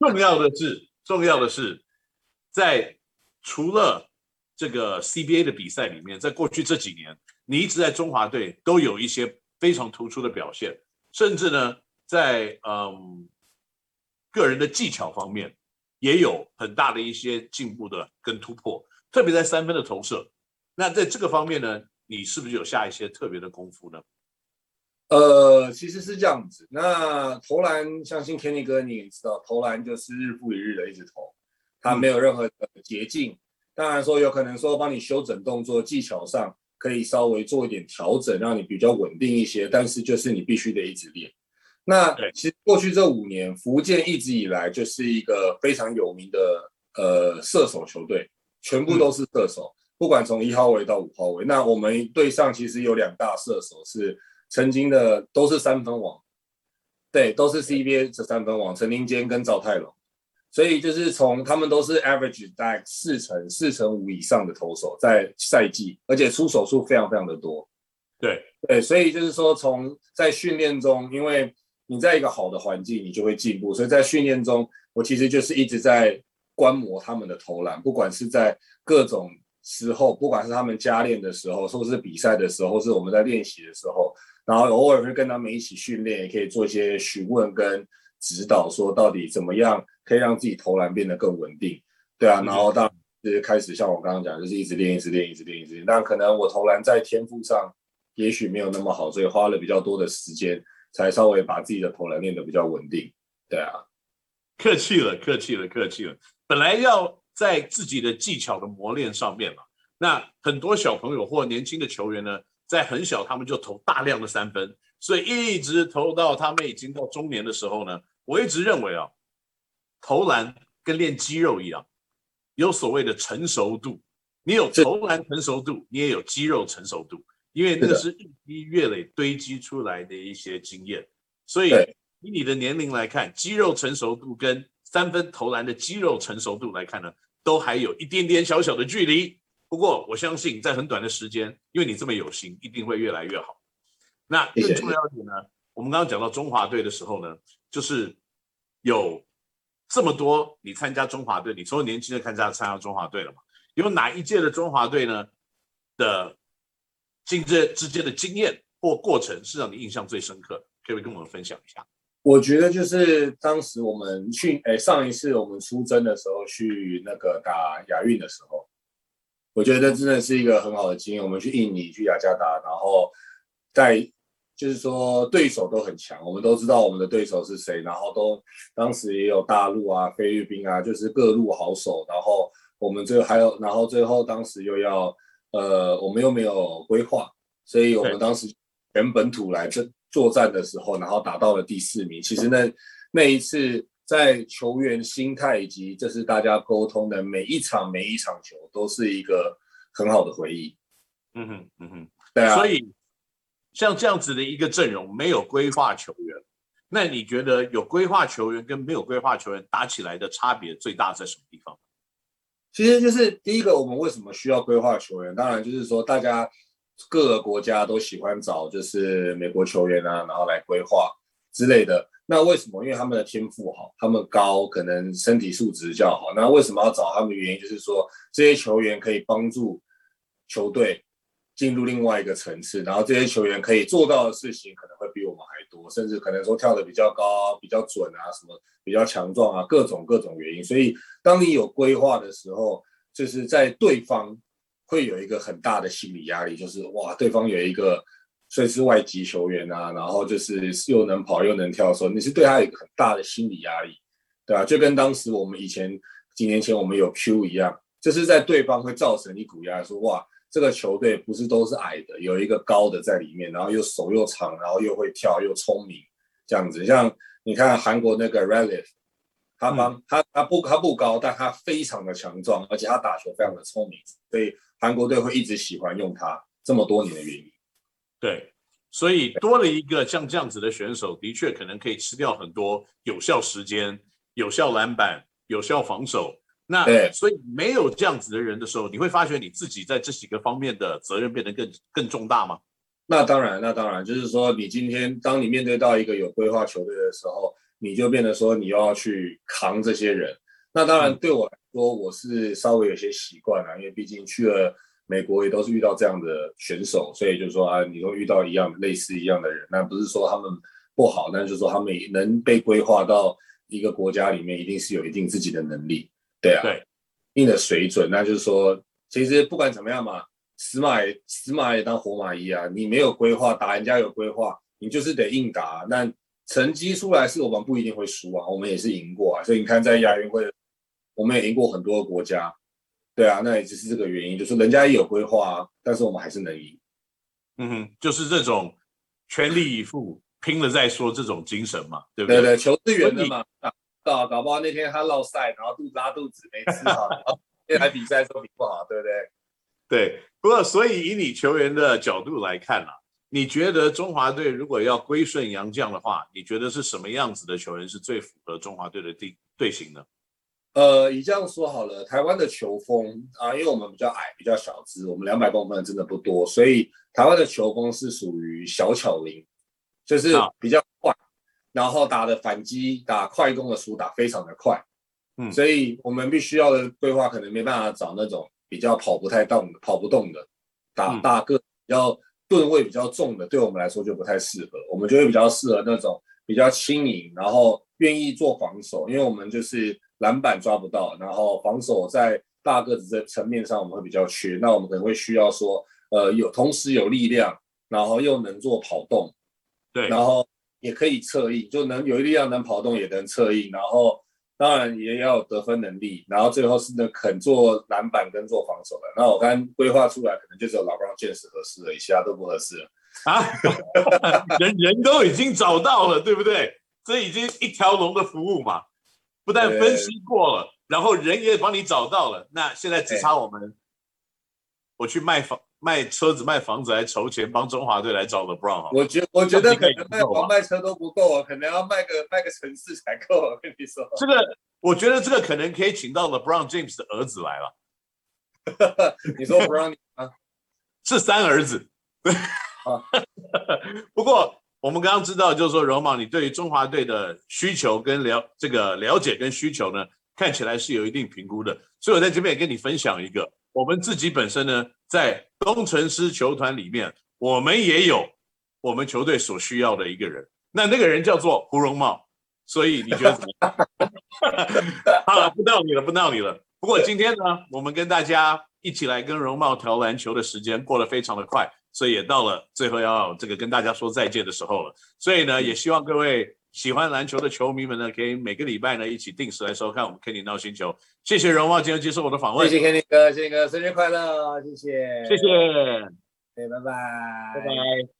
重要的是，重要的是，在除了这个 CBA 的比赛里面，在过去这几年，你一直在中华队都有一些非常突出的表现，甚至呢，在嗯个人的技巧方面也有很大的一些进步的跟突破，特别在三分的投射。那在这个方面呢，你是不是有下一些特别的功夫呢？呃，其实是这样子。那投篮，相信 Kenny 哥你也知道，投篮就是日复一日的一直投，它没有任何的捷径。当然说有可能说帮你修整动作，技巧上可以稍微做一点调整，让你比较稳定一些。但是就是你必须得一直练。那其实过去这五年，福建一直以来就是一个非常有名的呃射手球队，全部都是射手。嗯不管从一号位到五号位，那我们队上其实有两大射手是曾经的都是三分王，对，都是 CBA 这三分王，陈林坚跟赵泰龙，所以就是从他们都是 average 大概四成四成五以上的投手在赛季，而且出手数非常非常的多，对。对，所以就是说从在训练中，因为你在一个好的环境，你就会进步，所以在训练中，我其实就是一直在观摩他们的投篮，不管是在各种。时候，不管是他们加练的时候，或是比赛的时候，或是我们在练习的时候，然后偶尔会跟他们一起训练，也可以做一些询问跟指导，说到底怎么样可以让自己投篮变得更稳定，对啊，然后当然就是开始像我刚刚讲，就是一直练，一直练，一直练，一直练。但可能我投篮在天赋上也许没有那么好，所以花了比较多的时间，才稍微把自己的投篮练得比较稳定，对啊。客气了，客气了，客气了。本来要。在自己的技巧的磨练上面嘛，那很多小朋友或年轻的球员呢，在很小他们就投大量的三分，所以一直投到他们已经到中年的时候呢，我一直认为啊，投篮跟练肌肉一样，有所谓的成熟度，你有投篮成熟度，你也有肌肉成熟度，因为那个是日积月累堆积出来的一些经验，所以以你的年龄来看，肌肉成熟度跟三分投篮的肌肉成熟度来看呢，都还有一点点小小的距离，不过我相信在很短的时间，因为你这么有心，一定会越来越好。那更重要一点呢，我们刚刚讲到中华队的时候呢，就是有这么多你参加中华队，你从年轻的参加参加中华队了嘛？有哪一届的中华队呢的进这之间的经验或过程是让你印象最深刻的？可不可以跟我们分享一下？我觉得就是当时我们去，哎，上一次我们出征的时候去那个打亚运的时候，我觉得真的是一个很好的经验。我们去印尼、去雅加达，然后在就是说对手都很强，我们都知道我们的对手是谁，然后都当时也有大陆啊、菲律宾啊，就是各路好手。然后我们最后还有，然后最后当时又要，呃，我们又没有规划，所以我们当时全本土来这。作战的时候，然后打到了第四名。其实那那一次，在球员心态以及这是大家沟通的每一场每一场球，都是一个很好的回忆。嗯哼，嗯哼，对啊。所以像这样子的一个阵容，没有规划球员，那你觉得有规划球员跟没有规划球员打起来的差别最大在什么地方？其实就是第一个，我们为什么需要规划球员？当然就是说大家。各个国家都喜欢找就是美国球员啊，然后来规划之类的。那为什么？因为他们的天赋好，他们高，可能身体素质较好。那为什么要找他们的原因，就是说这些球员可以帮助球队进入另外一个层次，然后这些球员可以做到的事情可能会比我们还多，甚至可能说跳得比较高、比较准啊，什么比较强壮啊，各种各种原因。所以当你有规划的时候，就是在对方。会有一个很大的心理压力，就是哇，对方有一个虽是外籍球员啊，然后就是又能跑又能跳的时候，你是对他有一个很大的心理压力，对吧？就跟当时我们以前几年前我们有 Q 一样，就是在对方会造成一股压力，说哇，这个球队不是都是矮的，有一个高的在里面，然后又手又长，然后又会跳又聪明，这样子。像你看韩国那个 Relief，他帮他他不他不高，但他非常的强壮，而且他打球非常的聪明，所以。韩国队会一直喜欢用他这么多年的原因，对，所以多了一个像这样子的选手，的确可能可以吃掉很多有效时间、有效篮板、有效防守。那对，所以没有这样子的人的时候，你会发觉你自己在这几个方面的责任变得更更重大吗？那当然，那当然，就是说你今天当你面对到一个有规划球队的时候，你就变得说你要去扛这些人。那当然对我来说，我是稍微有些习惯了，因为毕竟去了美国也都是遇到这样的选手，所以就是说啊，你都遇到一样类似一样的人，那不是说他们不好，但是就是说他们能被规划到一个国家里面，一定是有一定自己的能力，对啊，对，一定的水准。那就是说，其实不管怎么样嘛，死马也死马也当活马医啊，你没有规划，打人家有规划，你就是得硬打。那成绩出来是我们不一定会输啊，我们也是赢过啊。所以你看在亚运会。我们也赢过很多个国家，对啊，那也就是这个原因，就是人家也有规划，但是我们还是能赢。嗯哼，就是这种全力以赴、拼了再说这种精神嘛，对不对？对对，球是圆的嘛。啊，搞搞不好那天他落赛，然后肚子拉肚子没吃好，然后那台比赛说比不好，对不对？对，不过所以以你球员的角度来看啊，你觉得中华队如果要归顺杨绛的话，你觉得是什么样子的球员是最符合中华队的队队形呢？呃，你这样说好了，台湾的球风啊，因为我们比较矮，比较小只，我们两百公分真的不多，所以台湾的球风是属于小巧灵，就是比较快，然后打的反击、打快攻的速打非常的快，嗯，所以我们必须要的规划可能没办法找那种比较跑不太动、跑不动的，打大个比较吨位比较重的，对我们来说就不太适合，我们就会比较适合那种比较轻盈，然后愿意做防守，因为我们就是。篮板抓不到，然后防守在大个子的层面上我们会比较缺，那我们可能会需要说，呃，有同时有力量，然后又能做跑动，对，然后也可以策应，就能有力量能跑动也能策应，然后当然也要有得分能力，然后最后是呢肯做篮板跟做防守的。那我刚规划出来，可能就只有 LeBron James 合适了，其他都不合适了啊，人人都已经找到了，对不对？这已经一条龙的服务嘛。不但分析过了，然后人也帮你找到了，那现在只差我们，我去卖房、卖车子、卖房子来筹钱，帮中华队来找 LeBron。我觉我觉得可能卖房卖车都不够啊，可能要卖个卖个城市才够。我跟你说，这个我觉得这个可能可以请到 LeBron James 的儿子来了。你说 LeBron 啊？是三儿子。不过。我们刚刚知道，就是说，荣茂，你对于中华队的需求跟了这个了解跟需求呢，看起来是有一定评估的。所以我在这边也跟你分享一个，我们自己本身呢，在工程师球团里面，我们也有我们球队所需要的一个人。那那个人叫做胡荣茂。所以你觉得怎么样？好了，不闹你了，不闹你了。不过今天呢，我们跟大家一起来跟荣茂聊篮球的时间过得非常的快。所以也到了最后要这个跟大家说再见的时候了。所以呢，也希望各位喜欢篮球的球迷们呢，可以每个礼拜呢一起定时来收看我们 Kenny NOW 星球。谢谢荣茂今天接受我的访问。谢谢 Kenny 哥，谢谢哥，生日快乐，谢谢，谢谢，对，拜拜，拜拜。